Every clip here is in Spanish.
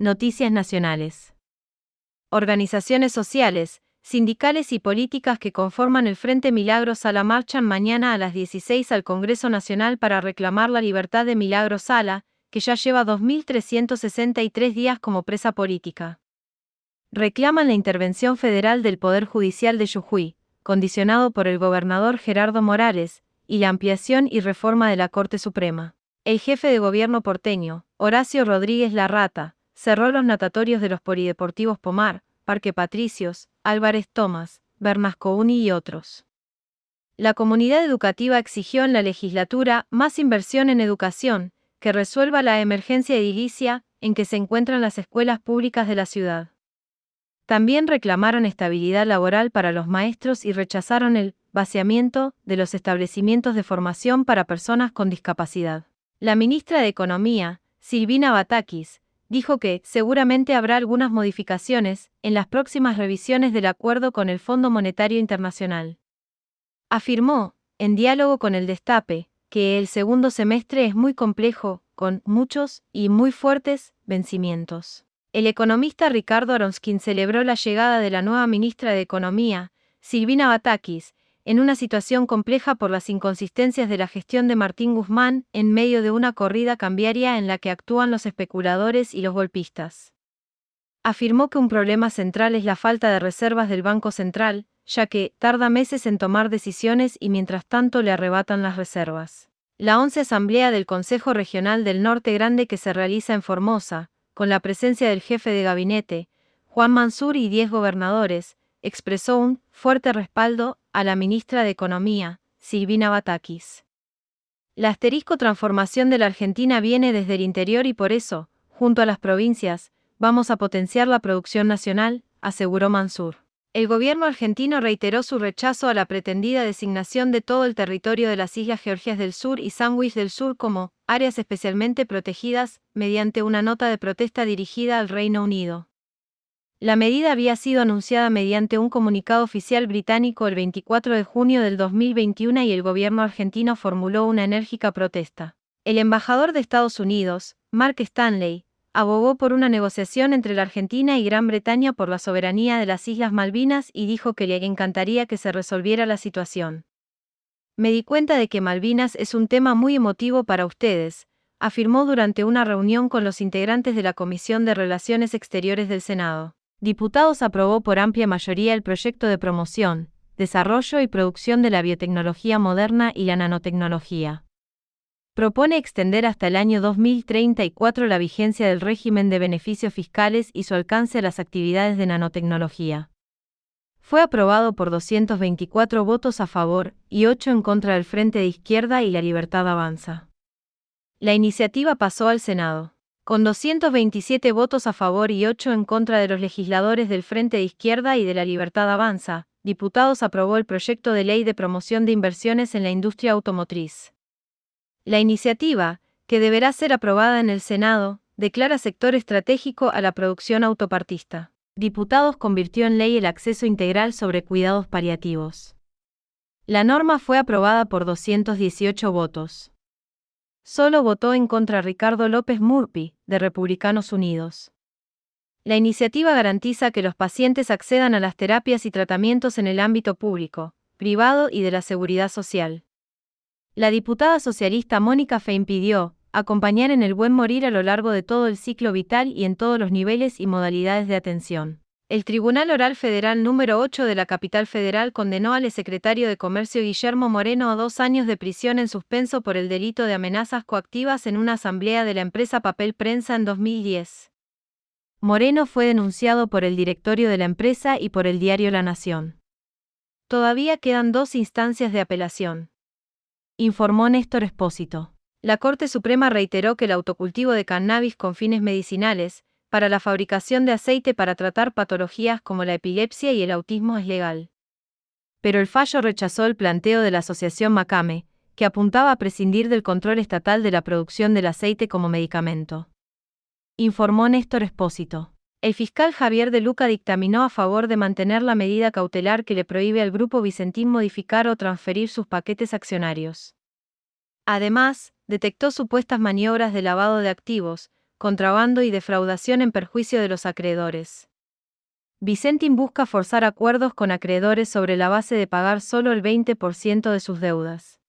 Noticias nacionales. Organizaciones sociales, sindicales y políticas que conforman el Frente Milagro Sala marchan mañana a las 16 al Congreso Nacional para reclamar la libertad de Milagro Sala, que ya lleva 2.363 días como presa política. Reclaman la intervención federal del Poder Judicial de Jujuy, condicionado por el gobernador Gerardo Morales, y la ampliación y reforma de la Corte Suprema. El jefe de gobierno porteño, Horacio Rodríguez Larrata, cerró los natatorios de los polideportivos Pomar, Parque Patricios, Álvarez Tomás, Bernascouni y otros. La comunidad educativa exigió en la legislatura más inversión en educación, que resuelva la emergencia edilicia en que se encuentran las escuelas públicas de la ciudad. También reclamaron estabilidad laboral para los maestros y rechazaron el vaciamiento de los establecimientos de formación para personas con discapacidad. La ministra de Economía, Silvina Batakis, dijo que seguramente habrá algunas modificaciones en las próximas revisiones del acuerdo con el Fondo Monetario Internacional. Afirmó, en diálogo con el Destape, que el segundo semestre es muy complejo, con muchos y muy fuertes vencimientos. El economista Ricardo Aronskin celebró la llegada de la nueva ministra de Economía, Silvina Batakis, en una situación compleja por las inconsistencias de la gestión de Martín Guzmán en medio de una corrida cambiaria en la que actúan los especuladores y los golpistas. Afirmó que un problema central es la falta de reservas del Banco Central, ya que tarda meses en tomar decisiones y mientras tanto le arrebatan las reservas. La once Asamblea del Consejo Regional del Norte Grande que se realiza en Formosa, con la presencia del jefe de gabinete, Juan Mansur y diez gobernadores, expresó un fuerte respaldo a la ministra de Economía, Silvina Batakis. La asterisco transformación de la Argentina viene desde el interior y por eso, junto a las provincias, vamos a potenciar la producción nacional, aseguró Mansur. El gobierno argentino reiteró su rechazo a la pretendida designación de todo el territorio de las Islas Georgias del Sur y Sandwich del Sur como áreas especialmente protegidas, mediante una nota de protesta dirigida al Reino Unido. La medida había sido anunciada mediante un comunicado oficial británico el 24 de junio del 2021 y el gobierno argentino formuló una enérgica protesta. El embajador de Estados Unidos, Mark Stanley, abogó por una negociación entre la Argentina y Gran Bretaña por la soberanía de las Islas Malvinas y dijo que le encantaría que se resolviera la situación. Me di cuenta de que Malvinas es un tema muy emotivo para ustedes, afirmó durante una reunión con los integrantes de la Comisión de Relaciones Exteriores del Senado. Diputados aprobó por amplia mayoría el proyecto de promoción, desarrollo y producción de la biotecnología moderna y la nanotecnología. Propone extender hasta el año 2034 la vigencia del régimen de beneficios fiscales y su alcance a las actividades de nanotecnología. Fue aprobado por 224 votos a favor y 8 en contra del Frente de Izquierda y la Libertad Avanza. La iniciativa pasó al Senado. Con 227 votos a favor y 8 en contra de los legisladores del Frente de Izquierda y de la Libertad Avanza, diputados aprobó el proyecto de ley de promoción de inversiones en la industria automotriz. La iniciativa, que deberá ser aprobada en el Senado, declara sector estratégico a la producción autopartista. Diputados convirtió en ley el acceso integral sobre cuidados paliativos. La norma fue aprobada por 218 votos. Solo votó en contra Ricardo López Murphy, de Republicanos Unidos. La iniciativa garantiza que los pacientes accedan a las terapias y tratamientos en el ámbito público, privado y de la seguridad social. La diputada socialista Mónica Fe impidió acompañar en el buen morir a lo largo de todo el ciclo vital y en todos los niveles y modalidades de atención. El Tribunal Oral Federal número 8 de la capital federal condenó al secretario de Comercio Guillermo Moreno a dos años de prisión en suspenso por el delito de amenazas coactivas en una asamblea de la empresa Papel Prensa en 2010. Moreno fue denunciado por el directorio de la empresa y por el diario La Nación. Todavía quedan dos instancias de apelación. Informó Néstor Espósito. La Corte Suprema reiteró que el autocultivo de cannabis con fines medicinales, para la fabricación de aceite para tratar patologías como la epilepsia y el autismo es legal. Pero el fallo rechazó el planteo de la Asociación Macame, que apuntaba a prescindir del control estatal de la producción del aceite como medicamento. Informó Néstor Espósito. El fiscal Javier de Luca dictaminó a favor de mantener la medida cautelar que le prohíbe al Grupo Vicentín modificar o transferir sus paquetes accionarios. Además, detectó supuestas maniobras de lavado de activos, contrabando y defraudación en perjuicio de los acreedores. Vicentin busca forzar acuerdos con acreedores sobre la base de pagar solo el 20% de sus deudas.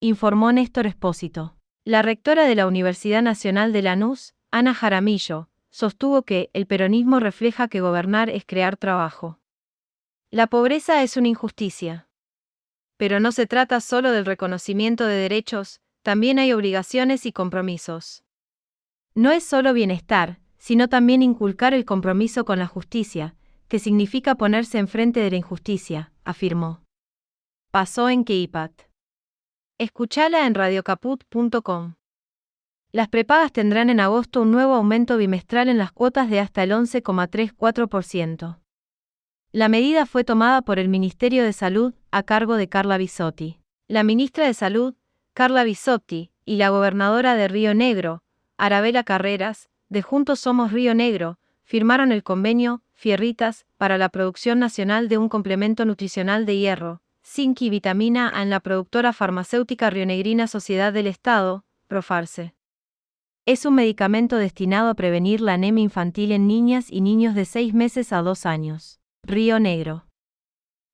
Informó Néstor Espósito. La rectora de la Universidad Nacional de Lanús, Ana Jaramillo, sostuvo que el peronismo refleja que gobernar es crear trabajo. La pobreza es una injusticia. Pero no se trata solo del reconocimiento de derechos, también hay obligaciones y compromisos. No es solo bienestar, sino también inculcar el compromiso con la justicia, que significa ponerse enfrente de la injusticia, afirmó. Pasó en Keipat. Escuchala en radiocaput.com. Las prepagas tendrán en agosto un nuevo aumento bimestral en las cuotas de hasta el 11,34%. La medida fue tomada por el Ministerio de Salud, a cargo de Carla Bisotti. La ministra de Salud, Carla Bisotti, y la gobernadora de Río Negro, Arabela Carreras, de Juntos Somos Río Negro, firmaron el convenio Fierritas para la producción nacional de un complemento nutricional de hierro, zinc y vitamina A en la productora farmacéutica rionegrina Sociedad del Estado, Profarse. Es un medicamento destinado a prevenir la anemia infantil en niñas y niños de 6 meses a 2 años. Río Negro.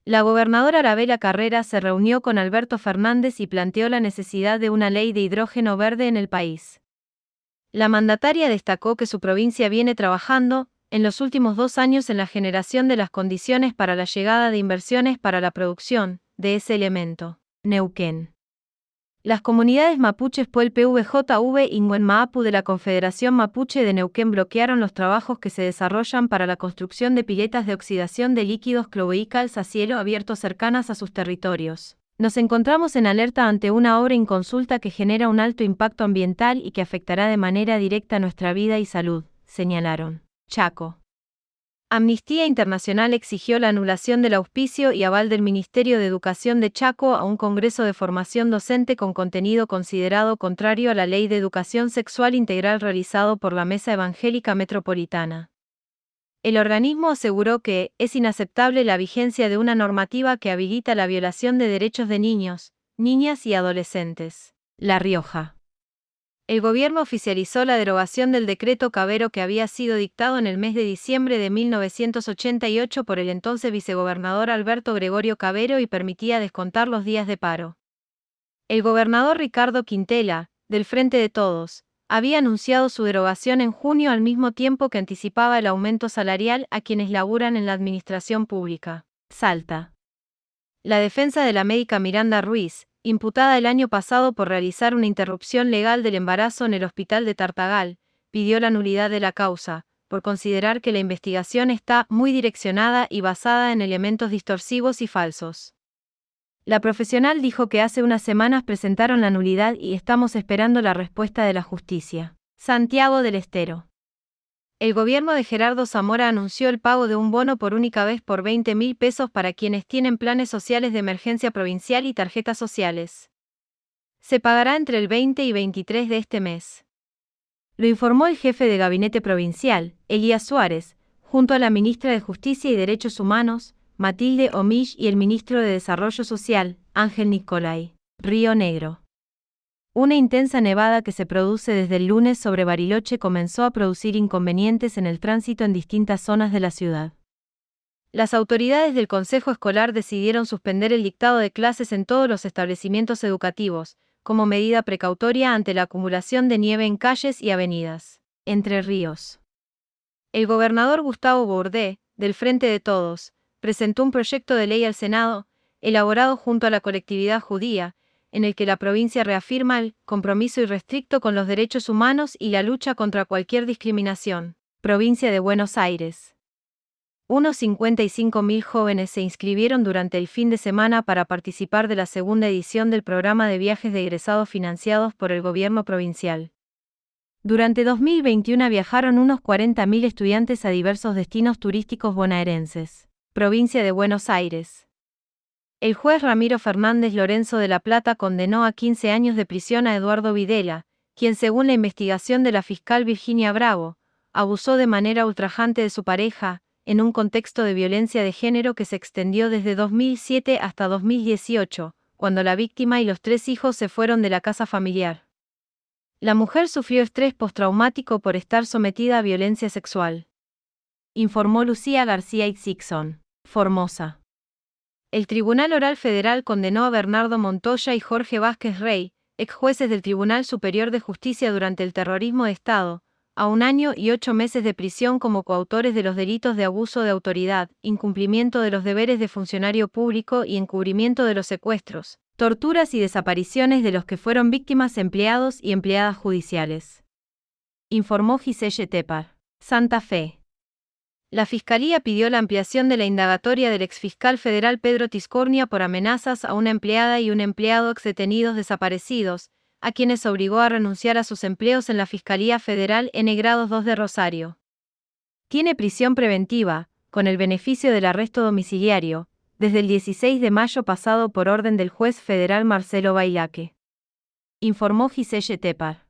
La gobernadora Arabela Carrera se reunió con Alberto Fernández y planteó la necesidad de una ley de hidrógeno verde en el país. La mandataria destacó que su provincia viene trabajando, en los últimos dos años, en la generación de las condiciones para la llegada de inversiones para la producción de ese elemento. Neuquén. Las comunidades mapuches Puel PVJV y Maapu de la Confederación Mapuche de Neuquén bloquearon los trabajos que se desarrollan para la construcción de piletas de oxidación de líquidos cloveicals a cielo abierto cercanas a sus territorios. Nos encontramos en alerta ante una obra inconsulta que genera un alto impacto ambiental y que afectará de manera directa nuestra vida y salud, señalaron. Chaco. Amnistía Internacional exigió la anulación del auspicio y aval del Ministerio de Educación de Chaco a un Congreso de Formación Docente con contenido considerado contrario a la Ley de Educación Sexual Integral realizado por la Mesa Evangélica Metropolitana. El organismo aseguró que es inaceptable la vigencia de una normativa que habilita la violación de derechos de niños, niñas y adolescentes. La Rioja. El gobierno oficializó la derogación del decreto Cabero que había sido dictado en el mes de diciembre de 1988 por el entonces vicegobernador Alberto Gregorio Cabero y permitía descontar los días de paro. El gobernador Ricardo Quintela, del Frente de Todos, había anunciado su derogación en junio al mismo tiempo que anticipaba el aumento salarial a quienes laburan en la administración pública. Salta. La defensa de la médica Miranda Ruiz, imputada el año pasado por realizar una interrupción legal del embarazo en el hospital de Tartagal, pidió la nulidad de la causa, por considerar que la investigación está muy direccionada y basada en elementos distorsivos y falsos. La profesional dijo que hace unas semanas presentaron la nulidad y estamos esperando la respuesta de la justicia. Santiago del Estero. El gobierno de Gerardo Zamora anunció el pago de un bono por única vez por 20 mil pesos para quienes tienen planes sociales de emergencia provincial y tarjetas sociales. Se pagará entre el 20 y 23 de este mes. Lo informó el jefe de gabinete provincial, Elías Suárez, junto a la ministra de Justicia y Derechos Humanos, Matilde Omish y el ministro de Desarrollo Social, Ángel Nicolai. Río Negro. Una intensa nevada que se produce desde el lunes sobre Bariloche comenzó a producir inconvenientes en el tránsito en distintas zonas de la ciudad. Las autoridades del Consejo Escolar decidieron suspender el dictado de clases en todos los establecimientos educativos, como medida precautoria ante la acumulación de nieve en calles y avenidas. Entre Ríos. El gobernador Gustavo Bourdé, del Frente de Todos, presentó un proyecto de ley al Senado, elaborado junto a la colectividad judía, en el que la provincia reafirma el compromiso irrestricto con los derechos humanos y la lucha contra cualquier discriminación. Provincia de Buenos Aires. Unos 55.000 jóvenes se inscribieron durante el fin de semana para participar de la segunda edición del programa de viajes de egresados financiados por el gobierno provincial. Durante 2021 viajaron unos 40.000 estudiantes a diversos destinos turísticos bonaerenses provincia de Buenos Aires. El juez Ramiro Fernández Lorenzo de la Plata condenó a 15 años de prisión a Eduardo Videla, quien según la investigación de la fiscal Virginia Bravo, abusó de manera ultrajante de su pareja, en un contexto de violencia de género que se extendió desde 2007 hasta 2018, cuando la víctima y los tres hijos se fueron de la casa familiar. La mujer sufrió estrés postraumático por estar sometida a violencia sexual. Informó Lucía García Itzixon, Formosa. El Tribunal Oral Federal condenó a Bernardo Montoya y Jorge Vázquez Rey, ex jueces del Tribunal Superior de Justicia durante el terrorismo de Estado, a un año y ocho meses de prisión como coautores de los delitos de abuso de autoridad, incumplimiento de los deberes de funcionario público y encubrimiento de los secuestros, torturas y desapariciones de los que fueron víctimas empleados y empleadas judiciales. Informó Giselle Tepar. Santa Fe. La Fiscalía pidió la ampliación de la indagatoria del exfiscal federal Pedro Tiscornia por amenazas a una empleada y un empleado ex detenidos desaparecidos, a quienes obligó a renunciar a sus empleos en la Fiscalía Federal N Grados 2 de Rosario. Tiene prisión preventiva, con el beneficio del arresto domiciliario, desde el 16 de mayo pasado por orden del juez federal Marcelo Bailaque. Informó Giselle Tepar.